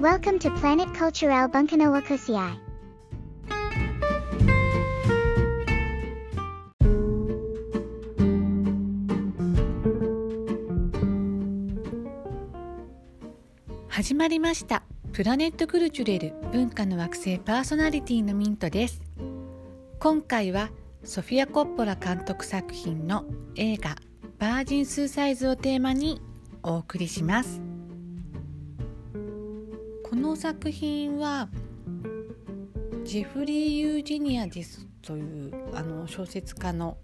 Welcome to Planet Cultural Bunkanoa Kusiai. 始まりましたプラネットクルチュレル文化の惑星パーソナリティのミントです今回はソフィア・コッポラ監督作品の映画バージン・スーサイズをテーマにお送りしますの作品はジェフリー・ユージニアジスというあの小説家の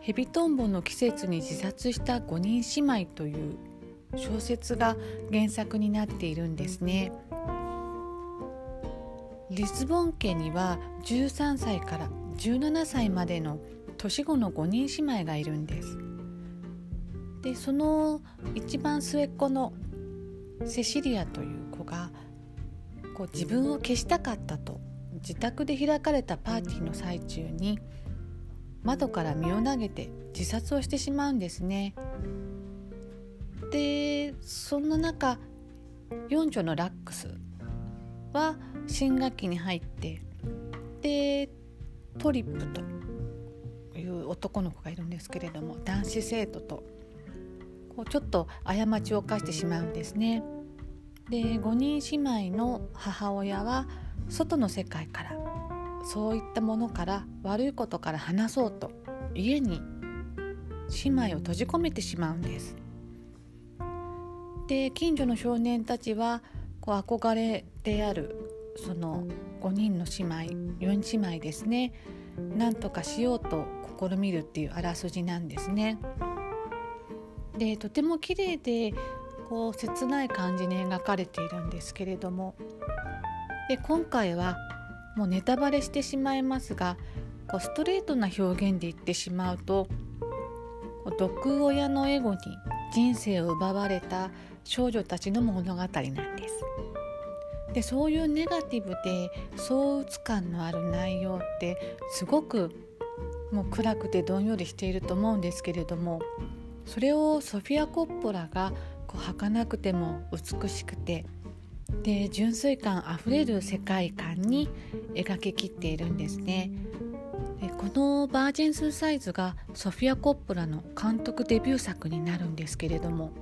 ヘビトンボの季節に自殺した5人姉妹という小説が原作になっているんですね。リスボン家には13歳から17歳までの年子の5人姉妹がいるんです。でその一番末っ子のセシリアという子がこう自分を消したかったと自宅で開かれたパーティーの最中に窓から身を投げて自殺をしてしまうんですね。でそんな中四女のラックスは新学期に入ってでトリップという男の子がいるんですけれども男子生徒とこうちょっと過ちを犯してしまうんですね。で5人姉妹の母親は外の世界からそういったものから悪いことから話そうと家に姉妹を閉じ込めてしまうんです。で近所の少年たちはこう憧れであるその5人の姉妹4姉妹ですねなんとかしようと試みるっていうあらすじなんですね。でとても綺麗でこう切ない感じに描かれているんですけれどもで今回はもうネタバレしてしまいますがこうストレートな表現で言ってしまうと毒親のエゴに人生を奪われた少女たちの物語なんです。でそういうネガティブで躁鬱感のある内容ってすごくもう暗くてどんよりしていると思うんですけれどもそれをソフィア・コッポラがこう儚くても美しくてで純粋感あふれる世界観に描ききっているんですね。でこの「バージン・スサイズ」がソフィア・コッポラの監督デビュー作になるんですけれども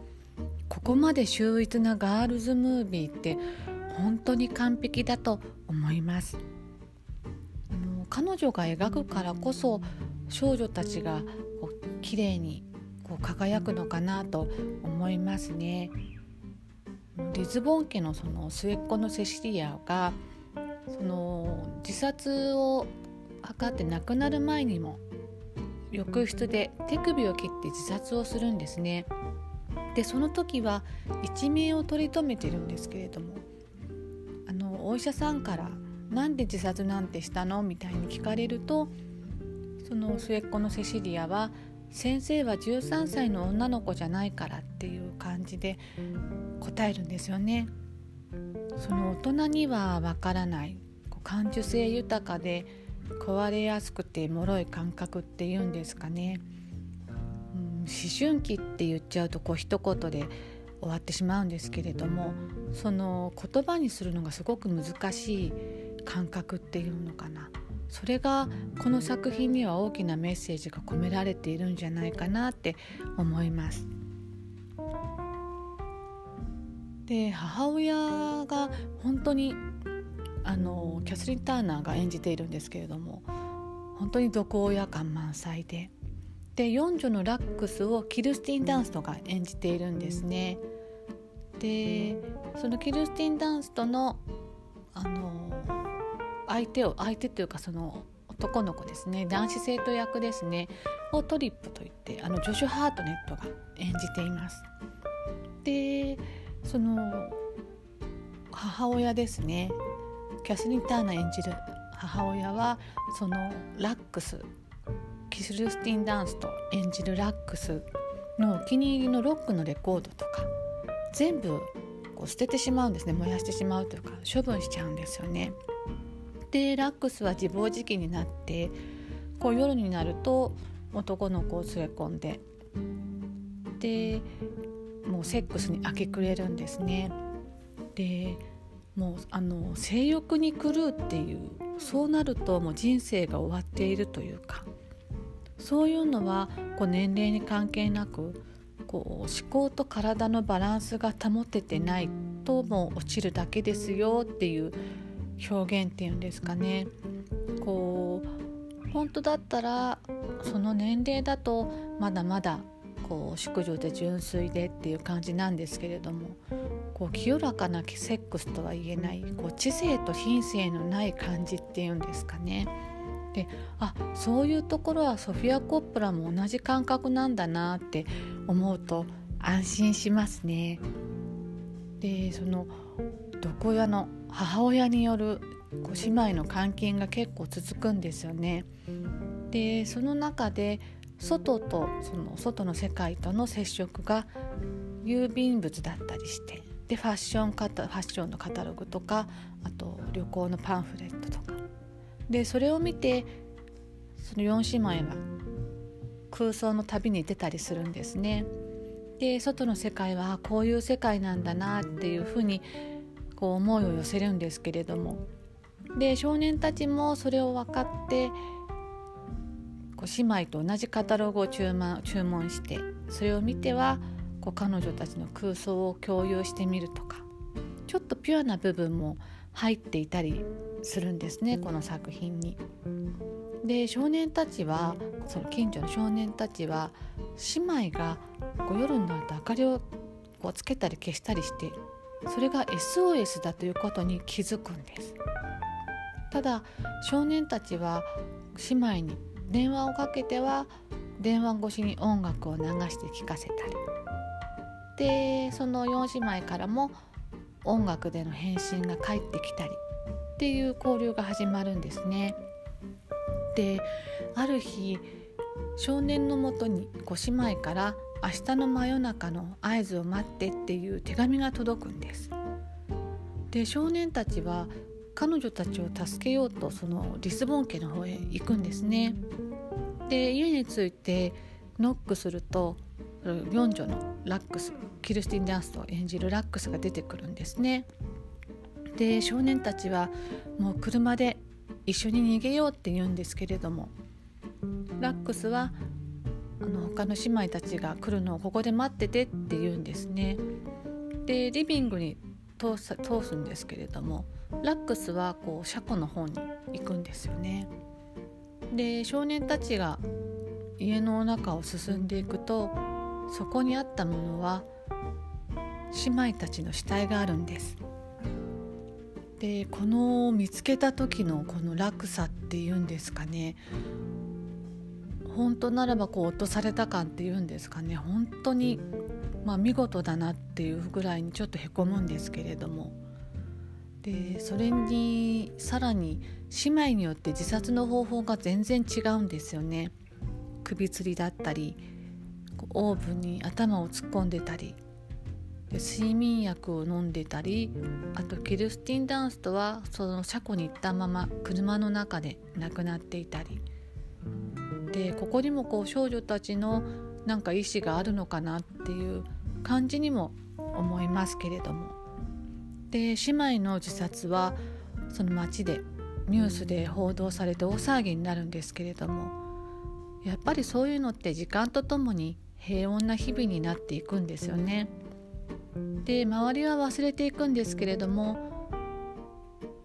ここまで秀逸なガールズムービーって本当に完璧だと思いますあの彼女が描くからこそ少女たちがこう綺麗にこう輝くのかなと思いますねリズボン家のその末っ子のセシリアがその自殺を図って亡くなる前にも浴室で手首を切って自殺をするんですねでその時は一命を取り留めてるんですけれどもあのお医者さんから「なんで自殺なんてしたの?」みたいに聞かれるとその末っ子のセシリアは「先生は13歳の女の子じゃないから」っていう感じで答えるんですよね。その大人にはわからない感受性豊かで壊れやすくて脆い感覚っていうんですかね。うん思春期って言っちゃうとこう一言で終わってしまうんですけれどもその言葉にするのがすごく難しい感覚っていうのかなそれがこの作品には大きなメッセージが込められているんじゃないかなって思います。で母親が本当にあのキャスリン・ターナーが演じているんですけれども本当に毒親感満載でで四女のラックスをキルスティン・ダンストが演じているんですね。でそのキルスティン・ダンストのあの相手を相手というかその男の子ですね男子生徒役ですねをトリップといってあのジョシュ・ハートネットが演じています。でその母親ですねキャスリン・ターナ演じる母親はそのラックスキスルスティン・ダンスと演じるラックスのお気に入りのロックのレコードとか全部こう捨ててしまうんですね燃やしてしまうというか処分しちゃうんですよね。でラックスは自暴自棄になってこう夜になると男の子を連れ込んででもうセックスに明け暮れるんですね。でもうあの性欲に狂うっていうそうなるともう人生が終わっているというかそういうのはこう年齢に関係なくこう思考と体のバランスが保ててないともう落ちるだけですよっていう表現っていうんですかね。こう本当だったらその年齢だとまだまだこう淑女で純粋でっていう感じなんですけれどもこう清らかなセックスとは言えないこう知性と品性のない感じっていうんですかね。であそういうところはソフィア・コップラも同じ感覚なんだなって思うと安心しますね。でその毒親の母親によるこう姉妹の関係が結構続くんですよね。でその中で外とその外の世界との接触が郵便物だったりしてでファッションカタファッションのカタログとかあと旅行のパンフレットとかでそれを見てその4姉妹は空想の旅に出たりするんですね。で外の世界はこういう世界なんだなっていうふうにこう思いを寄せるんですけれどもで少年たちもそれを分かってこう姉妹と同じカタログを注文注文してそれを見てはこう彼女たちの空想を共有してみるとかちょっとピュアな部分も入っていたりするんですねこの作品に。で少年たちはその近所の少年たちは姉妹がこう夜になると明かりをこうつけたり消したりしてそれが SOS だということに気づくんです。ただ少年たちは姉妹に電話をかけては電話越しに音楽を流して聴かせたり。でその4姉妹からも音楽での返信が返ってきたり。っていう交流が始まるんですね。である日少年のもとにこ姉妹から明日の真夜中の合図を待ってっていう手紙が届くんです。で少年たちは彼女たちを助けようとそのリスボン家の方へ行くんですね。で家に着いてノックすると四女のラックスキルスティン・ダンスと演じるラックスが出てくるんですね。で少年たちはもう車で一緒に逃げようって言うんですけれどもラックスはあの他の姉妹たちが来るのをここで待っててって言うんですね。でリビングに通す通すんですけれどもラックスはこう車庫の方に行くんですよね。で少年たちが家の中を進んでいくとそこにあったものは姉妹たちの死体があるんです。でこの見つけた時のこの落差っていうんですかね本当ならばこう落とされた感っていうんですかね。本当にまあ見事だなっていうぐらいにちょっとへこむんですけれども。でそれにさらに姉妹によって自殺の方法が全然違うんですよね。首吊りだったりオーブンに頭を突っ込んでたりで睡眠薬を飲んでたりあとキルスティン・ダンストはその車庫に行ったまま車の中で亡くなっていたり。でここにもこう少女たちのなんか意思があるのかなっていう感じにも思いますけれどもで姉妹の自殺はその町でニュースで報道されて大騒ぎになるんですけれどもやっぱりそういうのって時間とともに平穏な日々になっていくんですよね。で周りは忘れていくんですけれども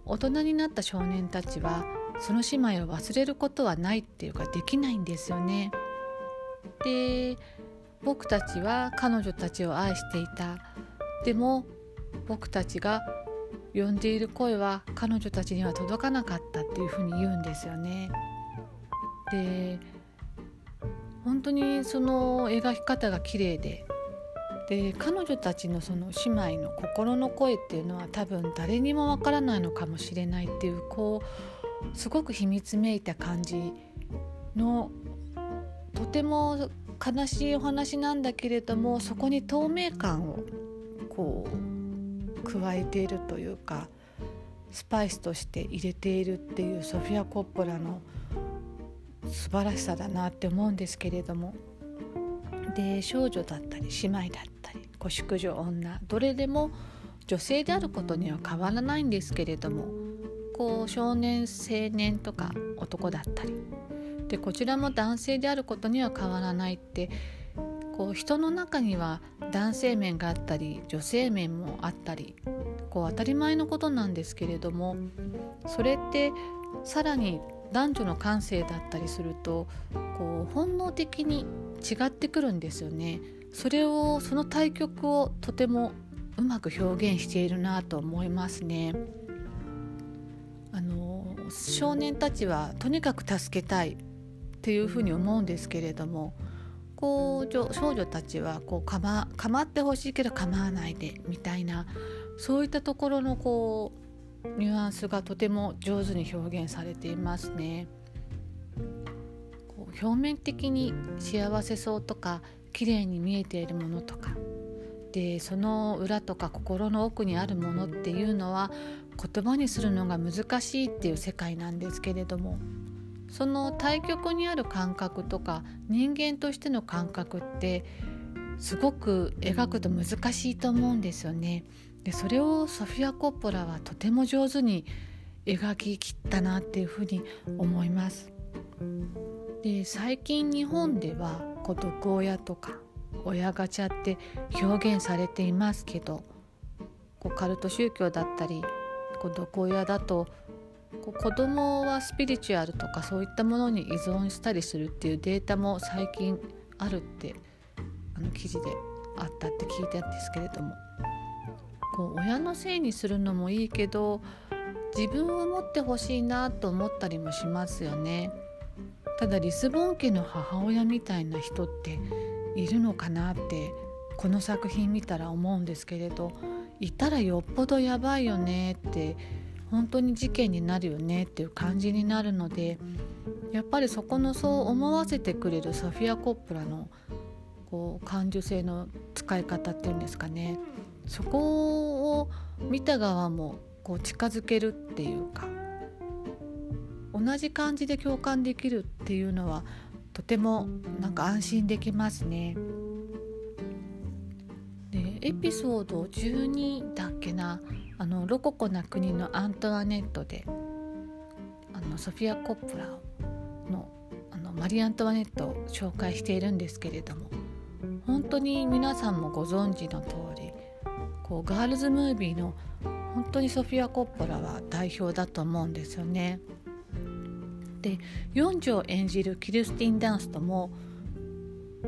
大人になった少年たちはその姉妹を忘れることはないっていうかできないんですよね。で僕たちは彼女たちを愛していたでも僕たちが呼んでいる声は彼女たちには届かなかったっていうふうに言うんですよね。で本当にその描き方が綺麗でで彼女たちのその姉妹の心の声っていうのは多分誰にもわからないのかもしれないっていうこうすごく秘密めいた感じのとても悲しいお話なんだけれどもそこに透明感をこう加えているというかスパイスとして入れているっていうソフィア・コッポラの素晴らしさだなって思うんですけれども。で少女だったり姉妹だったりご淑女女どれでも女性であることには変わらないんですけれどもこう少年青年とか男だったりでこちらも男性であることには変わらないってこう人の中には男性面があったり女性面もあったりこう当たり前のことなんですけれどもそれってさらに男女の感性だったりするとこう本能的に違ってくるんですよね。それをその対局をとてもうまく表現しているなと思いますね。少年たちはとにかく助けたいっていうふうに思うんですけれどもこう少女たちはこうかま構ってほしいけど構わないでみたいなそういったところのこうニュアンスがとても上手に表現されていますね。表面的に幸せそうとか綺麗に見えているものとかでその裏とか心の奥にあるものっていうのは言葉にするのが難しいっていう世界なんですけれどもその対極にある感覚とか人間としての感覚ってすごく描くと難しいと思うんですよね。でそれをソフィア・コッポラはとても上手に描ききったなっていうふうに思います。で最近日本では孤独親とか親ガチャって表現されていますけどこうカルト宗教だったり孤独親だとこう子供はスピリチュアルとかそういったものに依存したりするっていうデータも最近あるってあの記事であったって聞いたんですけれどもこう親のせいにするのもいいけど自分を持ってほしいなと思ったりもしますよね。ただリスボン家の母親みたいな人っているのかなってこの作品見たら思うんですけれどいたらよっぽどやばいよねって本当に事件になるよねっていう感じになるのでやっぱりそこのそう思わせてくれるソフィア・コップラのこう感受性の使い方っていうんですかねそこを見た側もこう近づけるっていうか同じ感じで共感できるっていうのはとてもなんか安心できますね。エピソード12だっけな？あのロココな国のアントワネットであのソフィア・コップラのあのマリー・アントワネットを紹介しているんですけれども本当に皆さんもご存知の通りこうガールズムービーの本当にソフィア・コッポラは代表だと思うんですよね。で4女を演じるキルスティン・ダンストも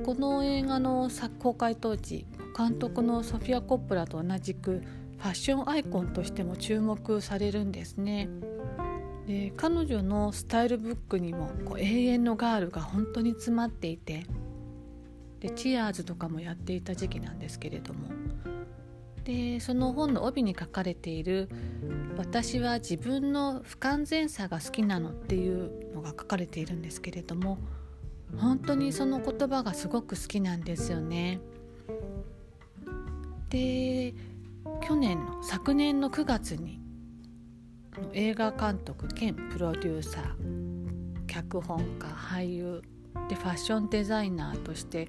この映画の公開当時監督のソフィア・コップラと同じくファッションアイコンとしても注目されるんですね。で彼女のスタイルブックにもこう永遠のガールが本当に詰まっていてでチアーズとかもやっていた時期なんですけれどもでその本の帯に書かれている「私は自分の不完全さが好きなの」っていうのが書かれているんですけれども本当にその言葉がすごく好きなんですよね。で去年の昨年の9月に映画監督兼プロデューサー脚本家俳優でファッションデザイナーとして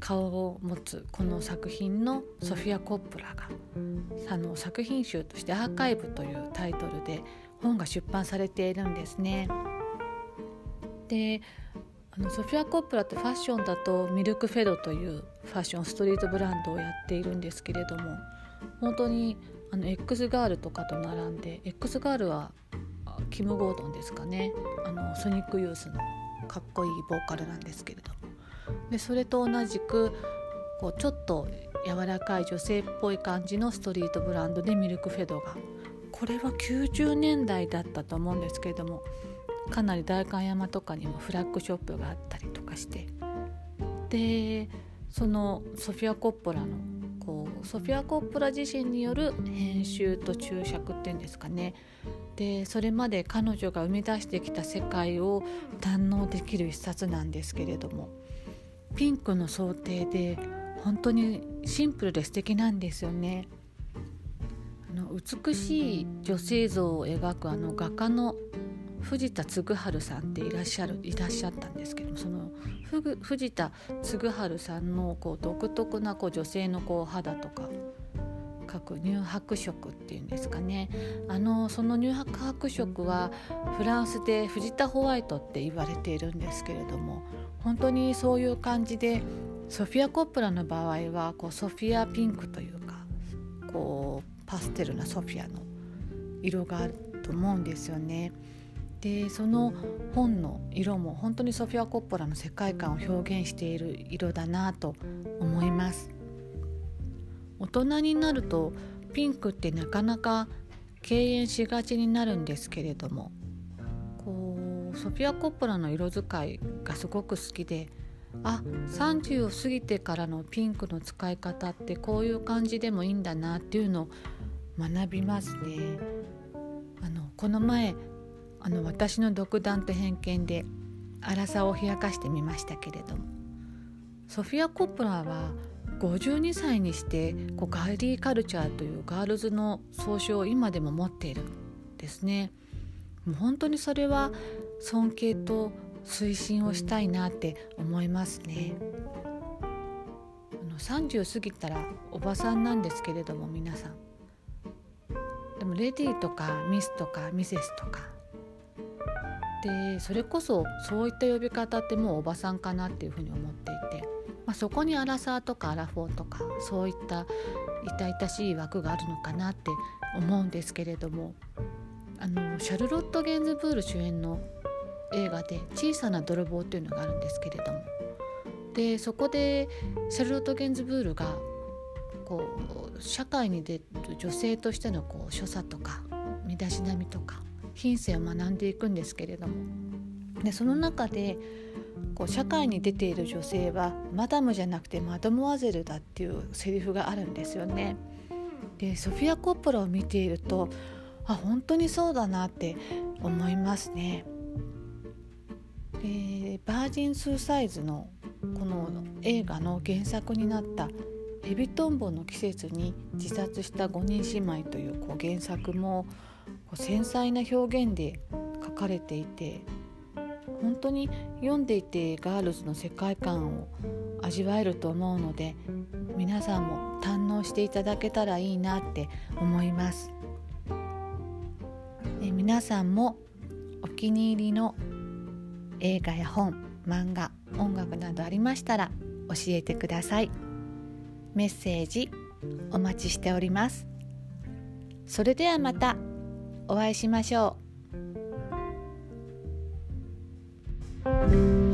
顔を持つこの作品のソフィア・コップラがあの作品集として「アーカイブ」というタイトルで本が出版されているんですね。であのソフィア・コップラってファッションだとミルク・フェドというファッションストリートブランドをやっているんですけれども本当にあの X ガールとかと並んで X ガールはキム・ゴードンですかね。あのソニックユースのかっこいいボーカルなんですけれども。でそれと同じくこうちょっと柔らかい女性っぽい感じのストリートブランドでミルクフェドが。これは90年代だったと思うんですけれどもかなり代官山とかにもフラッグショップがあったりとかして。でそのソフィア・コッポラのこうソフィア・コッポラ自身による編集と注釈っていうんですかね。でそれまで彼女が生み出してきた世界を堪能できる一冊なんですけれども。ピンクの想定で本当にシンプルで素敵なんですよね。あの美しい女性像を描くあの画家の藤田嗣治さんっていらっしゃるいらっしゃったんですけどもその藤田嗣治さんのこう独特なこう女性のこう肌とか書く乳白色っていうんですかねあのその乳白色はフランスで藤田ホワイトって言われているんですけれども本当にそういう感じでソフィア・コップラの場合はこうソフィアピンクというかこうパステルなソフィアの色があると思うんですよね。でその本の色も本当にソフィア・コッポラの世界観を表現している色だなと思います大人になるとピンクってなかなか敬遠しがちになるんですけれどもこうソフィア・コッポラの色使いがすごく好きであ30を過ぎてからのピンクの使い方ってこういう感じでもいいんだなっていうのを学びますね。あのこの前あの私の独断と偏見で粗さを冷やかしてみましたけれどもソフィア・コップラは52歳にしてこうガーリーカルチャーというガールズの総称を今でも持っているんですね。もう本当にそれは尊敬と推進をしたいなって思いますね。あの30過ぎたらおばさんなんですけれども皆さんでもレディーとかミスとかミセスとかでそれこそそういった呼び方ってもうおばさんかなっていうふうに思っていて、まあ、そこにアラサーとかアラフォーとかそういった痛々しい枠があるのかなって思うんですけれどもあのシャルロット・ゲンズブール主演の映画で「小さな泥棒」っていうのがあるんですけれどもでそこでシャルロット・ゲンズブールがこう社会に出る女性としてのこう所作とか身だしなみとか品性を学んでいくんですけれどもでその中でこう社会に出ている女性はマダムじゃなくてマドモアゼルだっていうセリフがあるんですよね。でソフィア・コッポラを見ているとあ本当にそうだなって思いますね。でバージン・スーサイズのこの映画の原作になった「ヘビトンボの季節に自殺した5人姉妹」というこう原作も繊細な表現で書かれていて本当に読んでいてガールズの世界観を味わえると思うので皆さんも堪能していただけたらいいなって思います。え皆さんもお気に入りの映画や本漫画音楽などありましたら教えてください。メッセージお待ちしております。それではまた。お会いしましょう。